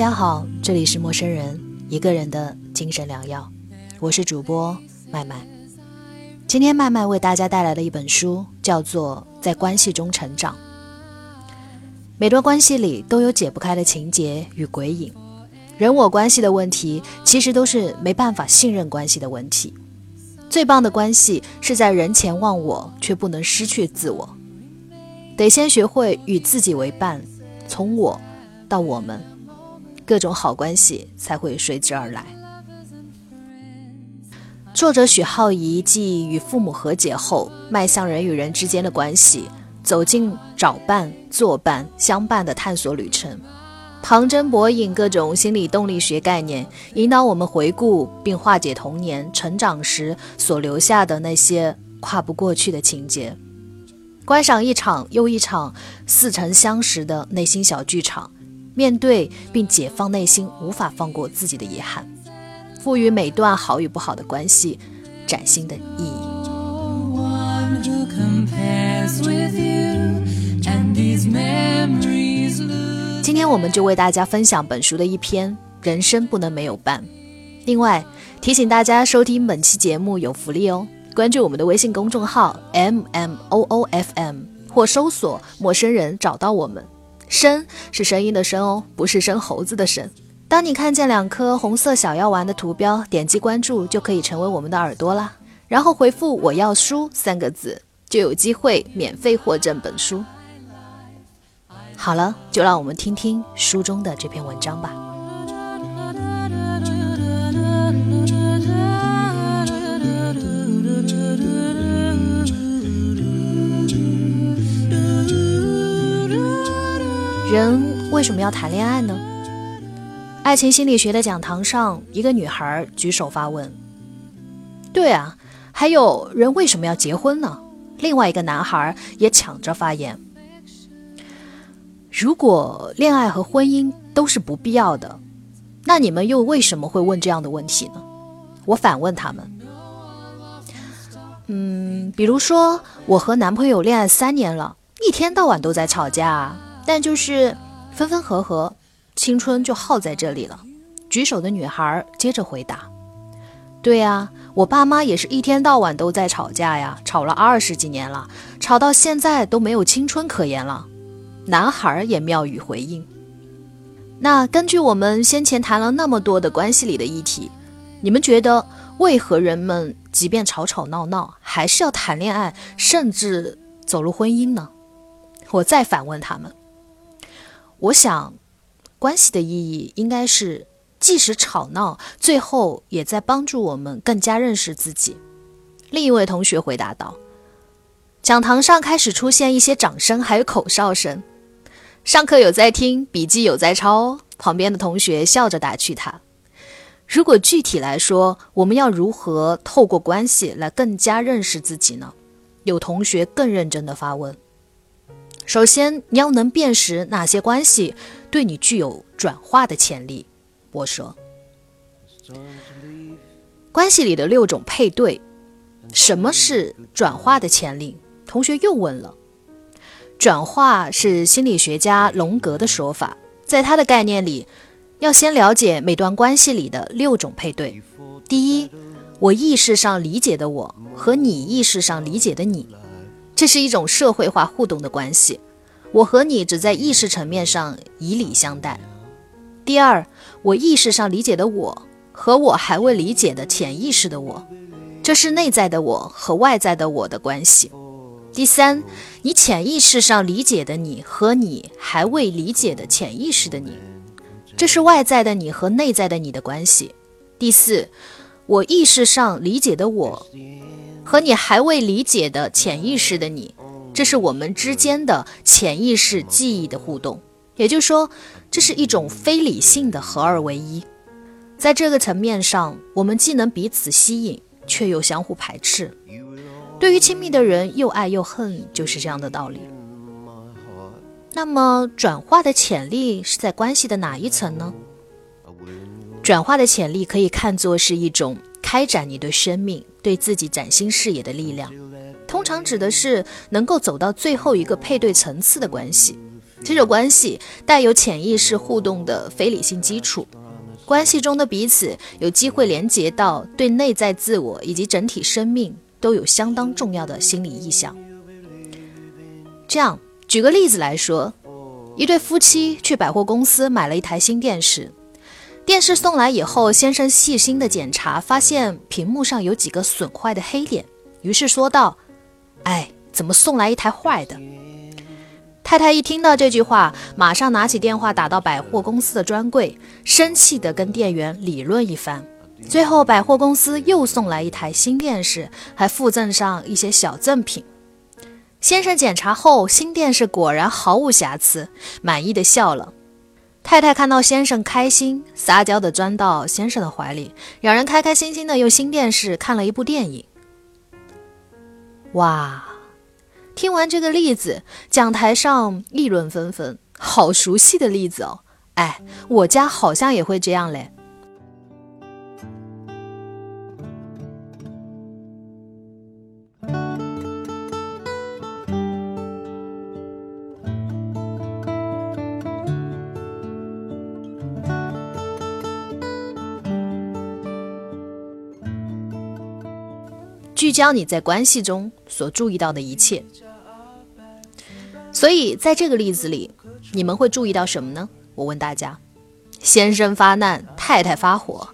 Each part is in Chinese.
大家好，这里是陌生人一个人的精神良药，我是主播麦麦。今天麦麦为大家带来的一本书叫做《在关系中成长》。每段关系里都有解不开的情节与鬼影，人我关系的问题其实都是没办法信任关系的问题。最棒的关系是在人前忘我，却不能失去自我。得先学会与自己为伴，从我到我们。各种好关系才会随之而来。作者许浩怡继与父母和解后，迈向人与人之间的关系，走进找伴、作伴、相伴的探索旅程。旁征博引各种心理动力学概念，引导我们回顾并化解童年成长时所留下的那些跨不过去的情节。观赏一场又一场似曾相识的内心小剧场。面对并解放内心无法放过自己的遗憾，赋予每段好与不好的关系崭新的意义。今天我们就为大家分享本书的一篇《人生不能没有伴》。另外提醒大家收听本期节目有福利哦，关注我们的微信公众号 m m o o f m 或搜索“陌生人”找到我们。声是声音的声哦，不是生猴子的生。当你看见两颗红色小药丸的图标，点击关注就可以成为我们的耳朵啦。然后回复“我要书”三个字，就有机会免费获赠本书。好了，就让我们听听书中的这篇文章吧。人为什么要谈恋爱呢？爱情心理学的讲堂上，一个女孩举手发问：“对啊，还有人为什么要结婚呢？”另外一个男孩也抢着发言：“如果恋爱和婚姻都是不必要的，那你们又为什么会问这样的问题呢？”我反问他们：“嗯，比如说我和男朋友恋爱三年了，一天到晚都在吵架。”但就是分分合合，青春就耗在这里了。举手的女孩接着回答：“对呀，我爸妈也是一天到晚都在吵架呀，吵了二十几年了，吵到现在都没有青春可言了。”男孩也妙语回应：“那根据我们先前谈了那么多的关系里的议题，你们觉得为何人们即便吵吵闹闹，还是要谈恋爱，甚至走入婚姻呢？”我再反问他们。我想，关系的意义应该是，即使吵闹，最后也在帮助我们更加认识自己。另一位同学回答道：“讲堂上开始出现一些掌声，还有口哨声。上课有在听，笔记有在抄哦。”旁边的同学笑着打趣他：“如果具体来说，我们要如何透过关系来更加认识自己呢？”有同学更认真地发问。首先，你要能辨识哪些关系对你具有转化的潜力。我说，关系里的六种配对，什么是转化的潜力？同学又问了。转化是心理学家荣格的说法，在他的概念里，要先了解每段关系里的六种配对。第一，我意识上理解的我和你意识上理解的你。这是一种社会化互动的关系，我和你只在意识层面上以礼相待。第二，我意识上理解的我和我还未理解的潜意识的我，这是内在的我和外在的我的关系。第三，你潜意识上理解的你和你还未理解的潜意识的你，这是外在的你和内在的你的关系。第四，我意识上理解的我。和你还未理解的潜意识的你，这是我们之间的潜意识记忆的互动。也就是说，这是一种非理性的合二为一。在这个层面上，我们既能彼此吸引，却又相互排斥。对于亲密的人，又爱又恨，就是这样的道理。那么，转化的潜力是在关系的哪一层呢？转化的潜力可以看作是一种开展你对生命。对自己崭新视野的力量，通常指的是能够走到最后一个配对层次的关系。这种关系带有潜意识互动的非理性基础，关系中的彼此有机会连接到对内在自我以及整体生命都有相当重要的心理意向。这样，举个例子来说，一对夫妻去百货公司买了一台新电视。电视送来以后，先生细心的检查，发现屏幕上有几个损坏的黑点，于是说道：“哎，怎么送来一台坏的？”太太一听到这句话，马上拿起电话打到百货公司的专柜，生气的跟店员理论一番。最后，百货公司又送来一台新电视，还附赠上一些小赠品。先生检查后，新电视果然毫无瑕疵，满意的笑了。太太看到先生开心，撒娇的钻到先生的怀里，两人开开心心的用新电视看了一部电影。哇！听完这个例子，讲台上议论纷纷，好熟悉的例子哦！哎，我家好像也会这样嘞。聚焦你在关系中所注意到的一切。所以，在这个例子里，你们会注意到什么呢？我问大家：先生发难，太太发火。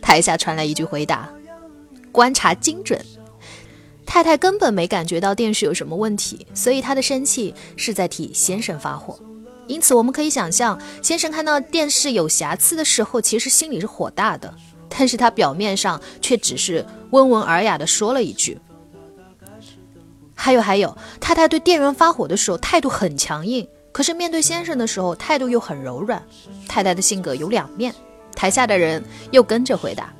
台下传来一句回答：观察精准。太太根本没感觉到电视有什么问题，所以她的生气是在替先生发火。因此，我们可以想象，先生看到电视有瑕疵的时候，其实心里是火大的。但是他表面上却只是温文尔雅地说了一句。还有还有，太太对店员发火的时候态度很强硬，可是面对先生的时候态度又很柔软。太太的性格有两面。台下的人又跟着回答：“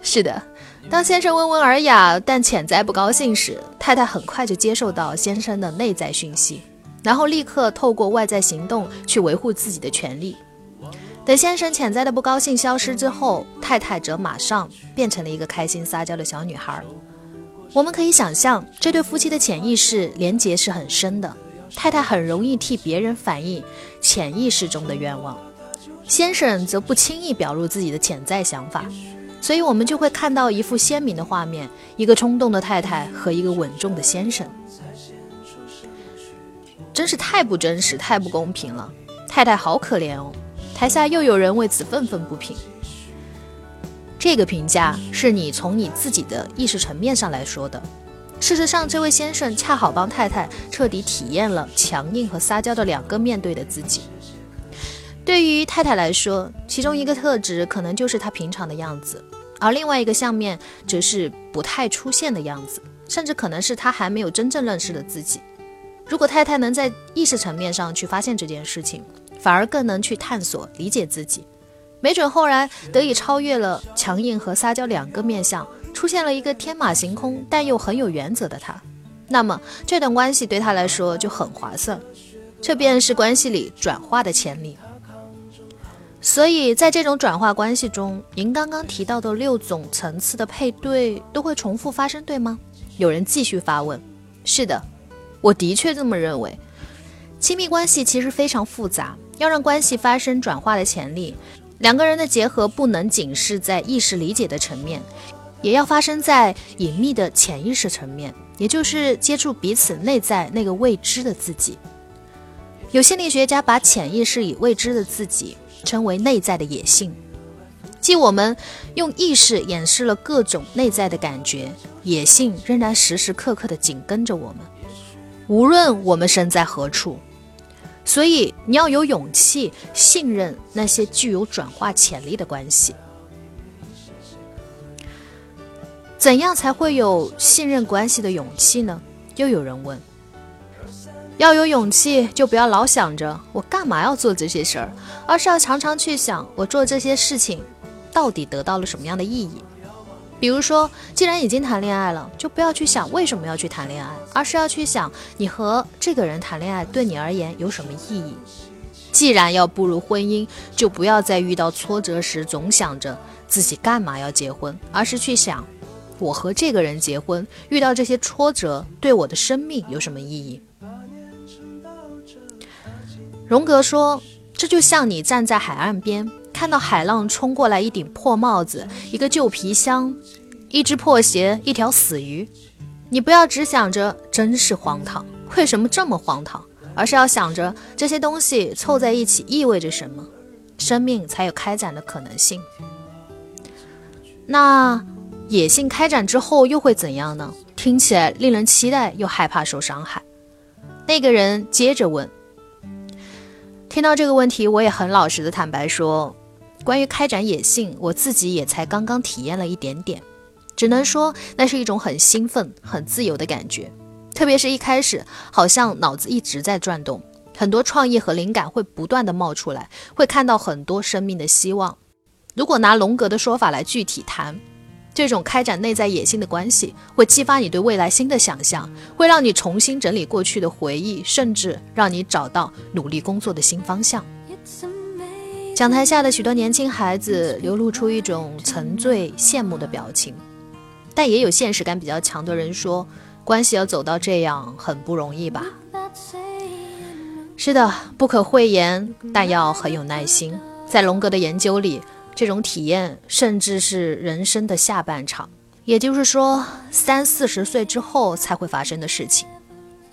是的。”当先生温文尔雅但潜在不高兴时，太太很快就接受到先生的内在讯息，然后立刻透过外在行动去维护自己的权利。等先生潜在的不高兴消失之后，太太则马上变成了一个开心撒娇的小女孩。我们可以想象，这对夫妻的潜意识连结是很深的。太太很容易替别人反映潜意识中的愿望，先生则不轻易表露自己的潜在想法，所以我们就会看到一幅鲜明的画面：一个冲动的太太和一个稳重的先生。真是太不真实，太不公平了。太太好可怜哦。台下又有人为此愤愤不平。这个评价是你从你自己的意识层面上来说的。事实上，这位先生恰好帮太太彻底体验了强硬和撒娇的两个面对的自己。对于太太来说，其中一个特质可能就是她平常的样子，而另外一个相面则是不太出现的样子，甚至可能是她还没有真正认识的自己。如果太太能在意识层面上去发现这件事情，反而更能去探索、理解自己，没准后来得以超越了强硬和撒娇两个面相，出现了一个天马行空但又很有原则的他。那么这段关系对他来说就很划算，这便是关系里转化的潜力。所以在这种转化关系中，您刚刚提到的六种层次的配对都会重复发生，对吗？有人继续发问：是的，我的确这么认为。亲密关系其实非常复杂。要让关系发生转化的潜力，两个人的结合不能仅是在意识理解的层面，也要发生在隐秘的潜意识层面，也就是接触彼此内在那个未知的自己。有心理学家把潜意识与未知的自己称为内在的野性，即我们用意识掩饰了各种内在的感觉，野性仍然时时刻刻的紧跟着我们，无论我们身在何处。所以你要有勇气信任那些具有转化潜力的关系。怎样才会有信任关系的勇气呢？又有人问。要有勇气，就不要老想着我干嘛要做这些事儿，而是要常常去想我做这些事情到底得到了什么样的意义。比如说，既然已经谈恋爱了，就不要去想为什么要去谈恋爱，而是要去想你和这个人谈恋爱对你而言有什么意义。既然要步入婚姻，就不要在遇到挫折时总想着自己干嘛要结婚，而是去想我和这个人结婚，遇到这些挫折对我的生命有什么意义？荣格说，这就像你站在海岸边，看到海浪冲过来，一顶破帽子，一个旧皮箱，一只破鞋，一条死鱼。你不要只想着真是荒唐，为什么这么荒唐？而是要想着这些东西凑在一起意味着什么，生命才有开展的可能性。那野性开展之后又会怎样呢？听起来令人期待，又害怕受伤害。那个人接着问。听到这个问题，我也很老实的坦白说，关于开展野性，我自己也才刚刚体验了一点点，只能说那是一种很兴奋、很自由的感觉。特别是一开始，好像脑子一直在转动，很多创意和灵感会不断的冒出来，会看到很多生命的希望。如果拿龙格的说法来具体谈。这种开展内在野心的关系，会激发你对未来新的想象，会让你重新整理过去的回忆，甚至让你找到努力工作的新方向。讲台下的许多年轻孩子流露出一种沉醉、羡慕的表情，但也有现实感比较强的人说，关系要走到这样很不容易吧？是的，不可讳言，但要很有耐心。在龙格的研究里。这种体验甚至是人生的下半场，也就是说，三四十岁之后才会发生的事情。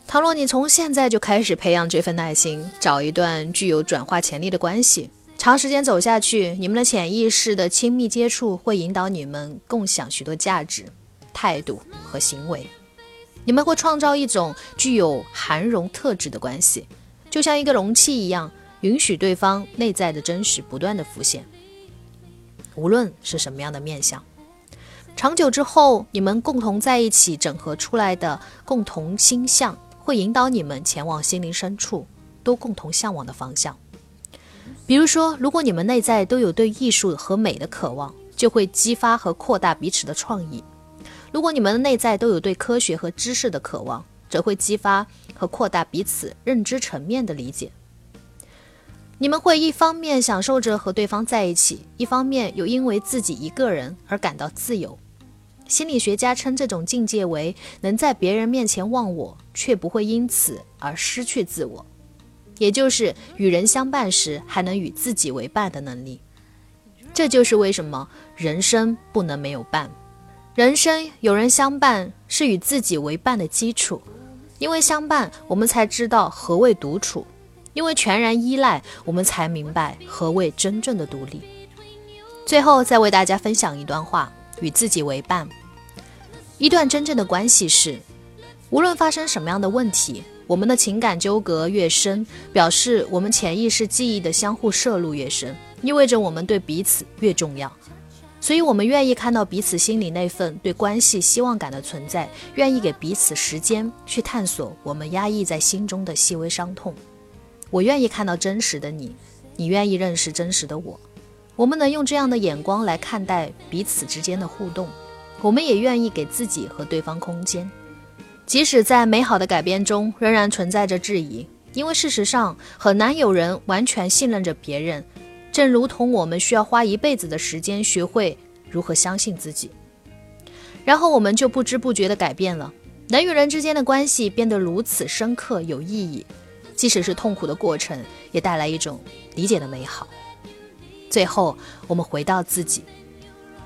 倘若你从现在就开始培养这份耐心，找一段具有转化潜力的关系，长时间走下去，你们的潜意识的亲密接触会引导你们共享许多价值、态度和行为。你们会创造一种具有含容特质的关系，就像一个容器一样，允许对方内在的真实不断的浮现。无论是什么样的面相，长久之后，你们共同在一起整合出来的共同心象，会引导你们前往心灵深处都共同向往的方向。比如说，如果你们内在都有对艺术和美的渴望，就会激发和扩大彼此的创意；如果你们的内在都有对科学和知识的渴望，则会激发和扩大彼此认知层面的理解。你们会一方面享受着和对方在一起，一方面又因为自己一个人而感到自由。心理学家称这种境界为能在别人面前忘我，却不会因此而失去自我，也就是与人相伴时还能与自己为伴的能力。这就是为什么人生不能没有伴，人生有人相伴是与自己为伴的基础，因为相伴，我们才知道何谓独处。因为全然依赖，我们才明白何谓真正的独立。最后再为大家分享一段话：与自己为伴。一段真正的关系是，无论发生什么样的问题，我们的情感纠葛越深，表示我们潜意识记忆的相互摄入越深，意味着我们对彼此越重要。所以，我们愿意看到彼此心里那份对关系希望感的存在，愿意给彼此时间去探索我们压抑在心中的细微伤痛。我愿意看到真实的你，你愿意认识真实的我。我们能用这样的眼光来看待彼此之间的互动。我们也愿意给自己和对方空间，即使在美好的改变中仍然存在着质疑，因为事实上很难有人完全信任着别人，正如同我们需要花一辈子的时间学会如何相信自己。然后我们就不知不觉地改变了，人与人之间的关系变得如此深刻有意义。即使是痛苦的过程，也带来一种理解的美好。最后，我们回到自己，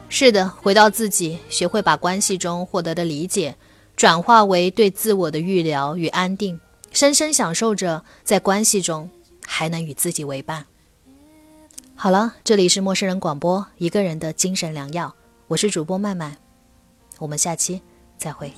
是的，回到自己，学会把关系中获得的理解，转化为对自我的预疗与安定，深深享受着在关系中还能与自己为伴。好了，这里是陌生人广播，一个人的精神良药，我是主播曼曼，我们下期再会。